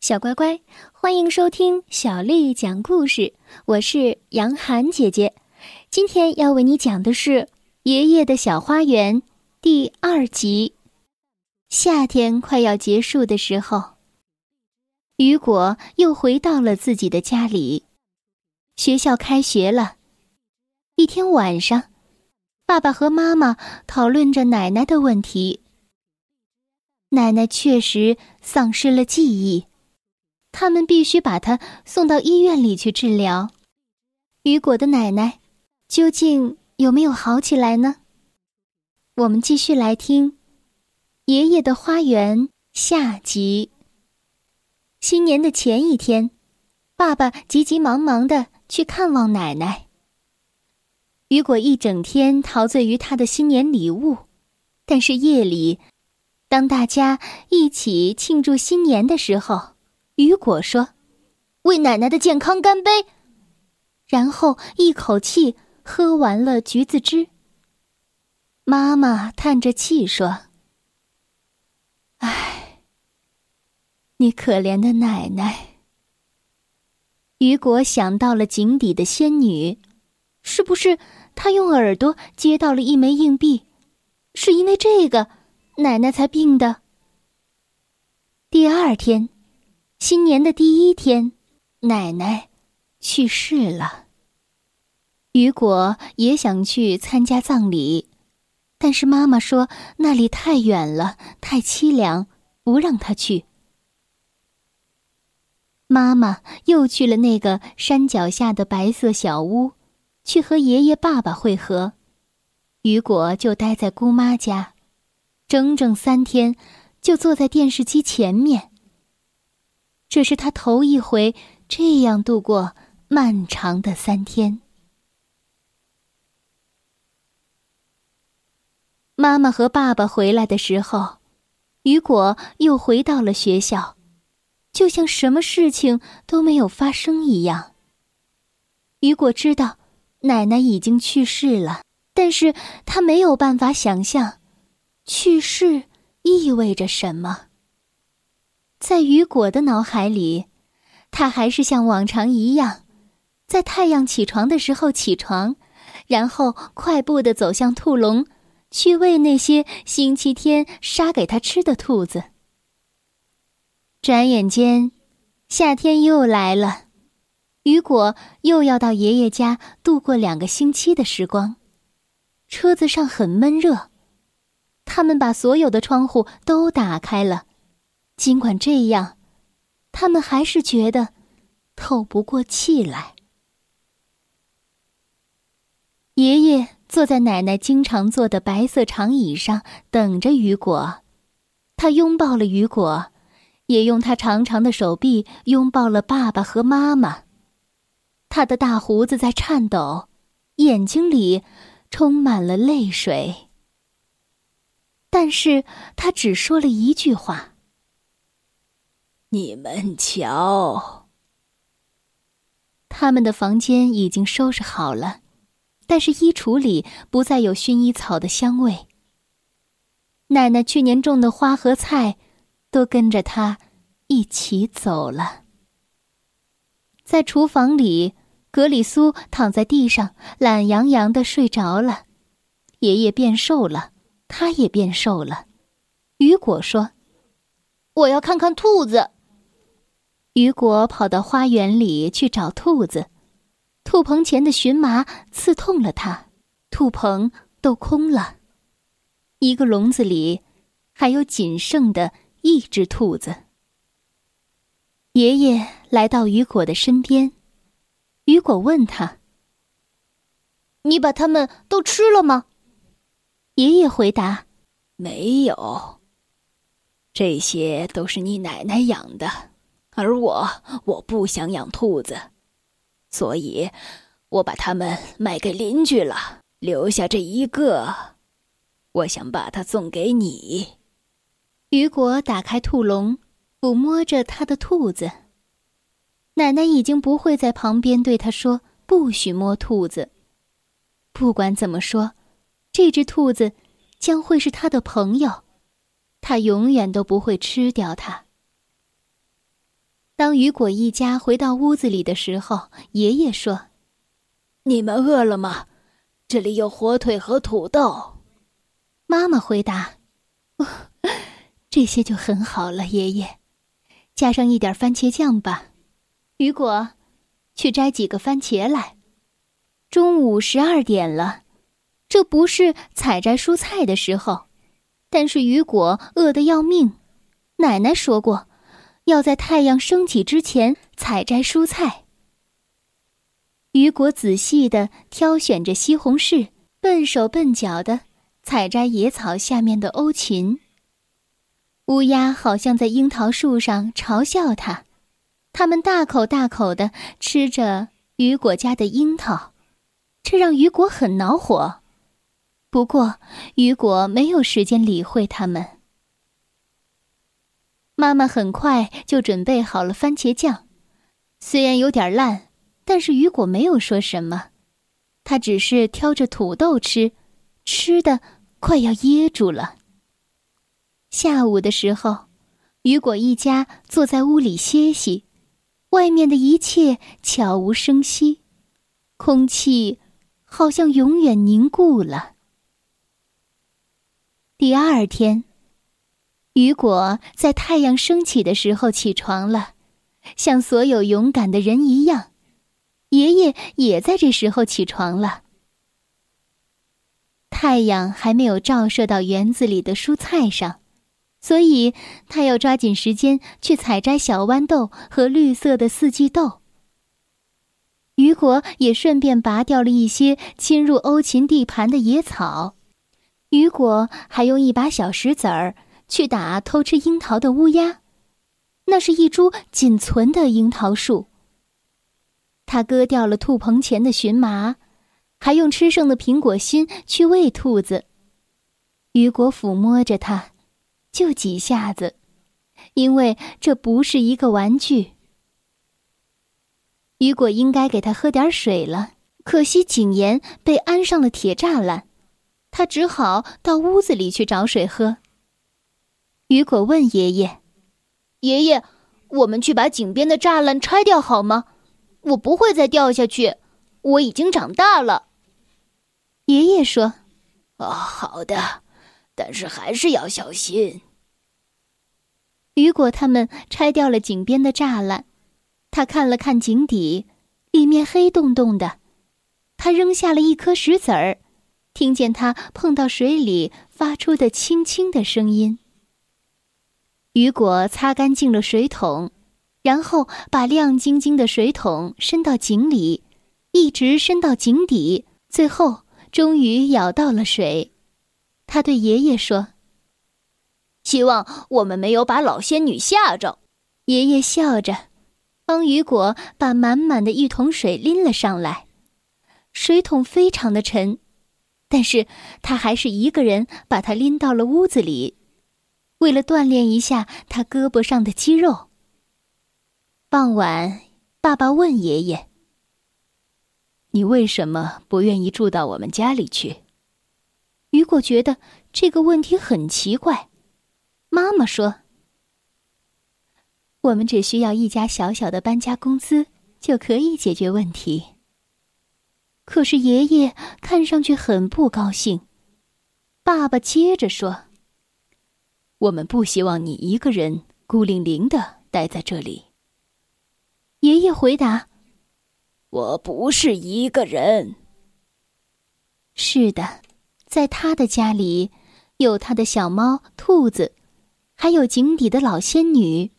小乖乖，欢迎收听小丽讲故事。我是杨涵姐姐，今天要为你讲的是《爷爷的小花园》第二集。夏天快要结束的时候，雨果又回到了自己的家里。学校开学了，一天晚上，爸爸和妈妈讨论着奶奶的问题。奶奶确实丧失了记忆。他们必须把他送到医院里去治疗。雨果的奶奶究竟有没有好起来呢？我们继续来听《爷爷的花园》下集。新年的前一天，爸爸急急忙忙的去看望奶奶。雨果一整天陶醉于他的新年礼物，但是夜里，当大家一起庆祝新年的时候。雨果说：“为奶奶的健康干杯。”然后一口气喝完了橘子汁。妈妈叹着气说：“唉，你可怜的奶奶。”雨果想到了井底的仙女，是不是她用耳朵接到了一枚硬币？是因为这个，奶奶才病的。第二天。新年的第一天，奶奶去世了。雨果也想去参加葬礼，但是妈妈说那里太远了，太凄凉，不让他去。妈妈又去了那个山脚下的白色小屋，去和爷爷、爸爸会合。雨果就待在姑妈家，整整三天，就坐在电视机前面。这是他头一回这样度过漫长的三天。妈妈和爸爸回来的时候，雨果又回到了学校，就像什么事情都没有发生一样。雨果知道奶奶已经去世了，但是他没有办法想象去世意味着什么。在雨果的脑海里，他还是像往常一样，在太阳起床的时候起床，然后快步的走向兔笼，去喂那些星期天杀给他吃的兔子。转眼间，夏天又来了，雨果又要到爷爷家度过两个星期的时光。车子上很闷热，他们把所有的窗户都打开了。尽管这样，他们还是觉得透不过气来。爷爷坐在奶奶经常坐的白色长椅上，等着雨果。他拥抱了雨果，也用他长长的手臂拥抱了爸爸和妈妈。他的大胡子在颤抖，眼睛里充满了泪水。但是他只说了一句话。你们瞧，他们的房间已经收拾好了，但是衣橱里不再有薰衣草的香味。奶奶去年种的花和菜，都跟着他一起走了。在厨房里，格里苏躺在地上，懒洋洋的睡着了。爷爷变瘦了，他也变瘦了。雨果说：“我要看看兔子。”雨果跑到花园里去找兔子，兔棚前的荨麻刺痛了他，兔棚都空了，一个笼子里还有仅剩的一只兔子。爷爷来到雨果的身边，雨果问他：“你把它们都吃了吗？”爷爷回答：“没有，这些都是你奶奶养的。”而我，我不想养兔子，所以，我把它们卖给邻居了，留下这一个，我想把它送给你。雨果打开兔笼，抚摸着他的兔子。奶奶已经不会在旁边对他说：“不许摸兔子。”不管怎么说，这只兔子将会是他的朋友，他永远都不会吃掉它。当雨果一家回到屋子里的时候，爷爷说：“你们饿了吗？这里有火腿和土豆。”妈妈回答：“哦，这些就很好了，爷爷，加上一点番茄酱吧。”雨果，去摘几个番茄来。中午十二点了，这不是采摘蔬菜的时候，但是雨果饿得要命。奶奶说过。要在太阳升起之前采摘蔬菜。雨果仔细的挑选着西红柿，笨手笨脚的采摘野草下面的欧芹。乌鸦好像在樱桃树上嘲笑他，它们大口大口的吃着雨果家的樱桃，这让雨果很恼火。不过，雨果没有时间理会它们。妈妈很快就准备好了番茄酱，虽然有点烂，但是雨果没有说什么，他只是挑着土豆吃，吃的快要噎住了。下午的时候，雨果一家坐在屋里歇息，外面的一切悄无声息，空气好像永远凝固了。第二天。雨果在太阳升起的时候起床了，像所有勇敢的人一样。爷爷也在这时候起床了。太阳还没有照射到园子里的蔬菜上，所以他要抓紧时间去采摘小豌豆和绿色的四季豆。雨果也顺便拔掉了一些侵入欧芹地盘的野草。雨果还用一把小石子儿。去打偷吃樱桃的乌鸦，那是一株仅存的樱桃树。他割掉了兔棚前的荨麻，还用吃剩的苹果心去喂兔子。雨果抚摸着它，就几下子，因为这不是一个玩具。雨果应该给他喝点水了，可惜井沿被安上了铁栅栏，他只好到屋子里去找水喝。雨果问爷爷：“爷爷，我们去把井边的栅栏拆掉好吗？我不会再掉下去，我已经长大了。”爷爷说：“哦，好的，但是还是要小心。”雨果他们拆掉了井边的栅栏，他看了看井底，里面黑洞洞的。他扔下了一颗石子儿，听见它碰到水里发出的轻轻的声音。雨果擦干净了水桶，然后把亮晶晶的水桶伸到井里，一直伸到井底，最后终于舀到了水。他对爷爷说：“希望我们没有把老仙女吓着。”爷爷笑着，帮雨果把满满的一桶水拎了上来。水桶非常的沉，但是他还是一个人把它拎到了屋子里。为了锻炼一下他胳膊上的肌肉。傍晚，爸爸问爷爷：“你为什么不愿意住到我们家里去？”雨果觉得这个问题很奇怪。妈妈说：“我们只需要一家小小的搬家公司就可以解决问题。”可是爷爷看上去很不高兴。爸爸接着说。我们不希望你一个人孤零零的待在这里。爷爷回答：“我不是一个人。”是的，在他的家里，有他的小猫、兔子，还有井底的老仙女，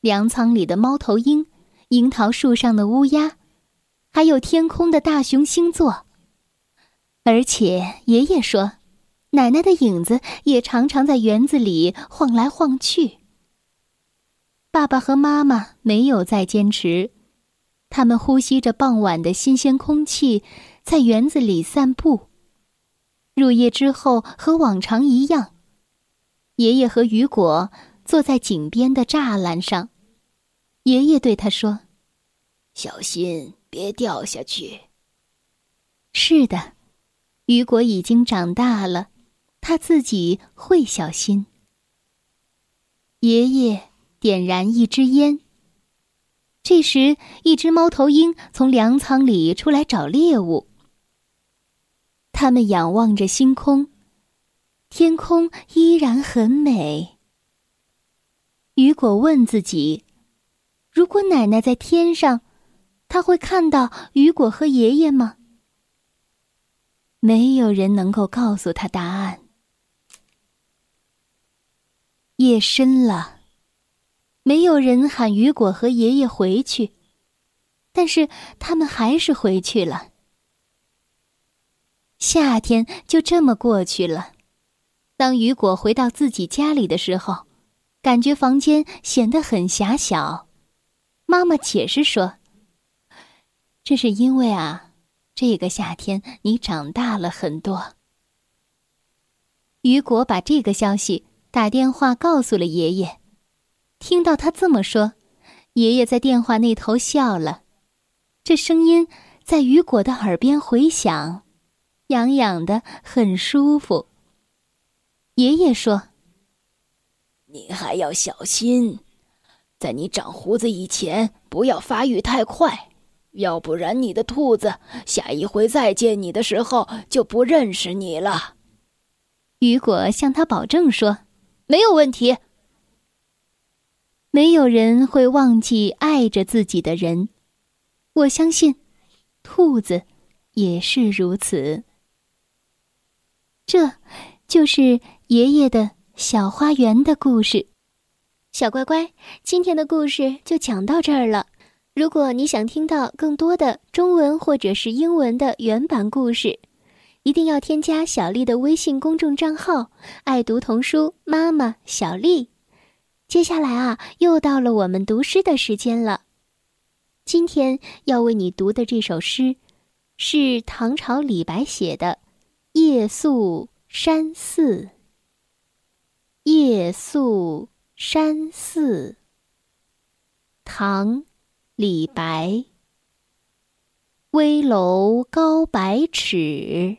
粮仓里的猫头鹰，樱桃树上的乌鸦，还有天空的大熊星座。而且爷爷说。奶奶的影子也常常在园子里晃来晃去。爸爸和妈妈没有再坚持，他们呼吸着傍晚的新鲜空气，在园子里散步。入夜之后，和往常一样，爷爷和雨果坐在井边的栅栏上。爷爷对他说：“小心，别掉下去。”是的，雨果已经长大了。他自己会小心。爷爷点燃一支烟，这时，一只猫头鹰从粮仓里出来找猎物。他们仰望着星空，天空依然很美。雨果问自己：“如果奶奶在天上，他会看到雨果和爷爷吗？”没有人能够告诉他答案。夜深了。没有人喊雨果和爷爷回去，但是他们还是回去了。夏天就这么过去了。当雨果回到自己家里的时候，感觉房间显得很狭小。妈妈解释说：“这是因为啊，这个夏天你长大了很多。”雨果把这个消息打电话告诉了爷爷。听到他这么说，爷爷在电话那头笑了，这声音在雨果的耳边回响，痒痒的，很舒服。爷爷说：“你还要小心，在你长胡子以前，不要发育太快，要不然你的兔子下一回再见你的时候就不认识你了。”雨果向他保证说：“没有问题。”没有人会忘记爱着自己的人，我相信，兔子也是如此。这，就是爷爷的小花园的故事。小乖乖，今天的故事就讲到这儿了。如果你想听到更多的中文或者是英文的原版故事，一定要添加小丽的微信公众账号“爱读童书妈妈小丽”。接下来啊，又到了我们读诗的时间了。今天要为你读的这首诗，是唐朝李白写的《夜宿山寺》。夜宿山寺，唐，李白。危楼高百尺，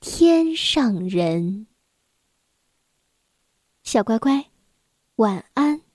天上人。小乖乖。晚安。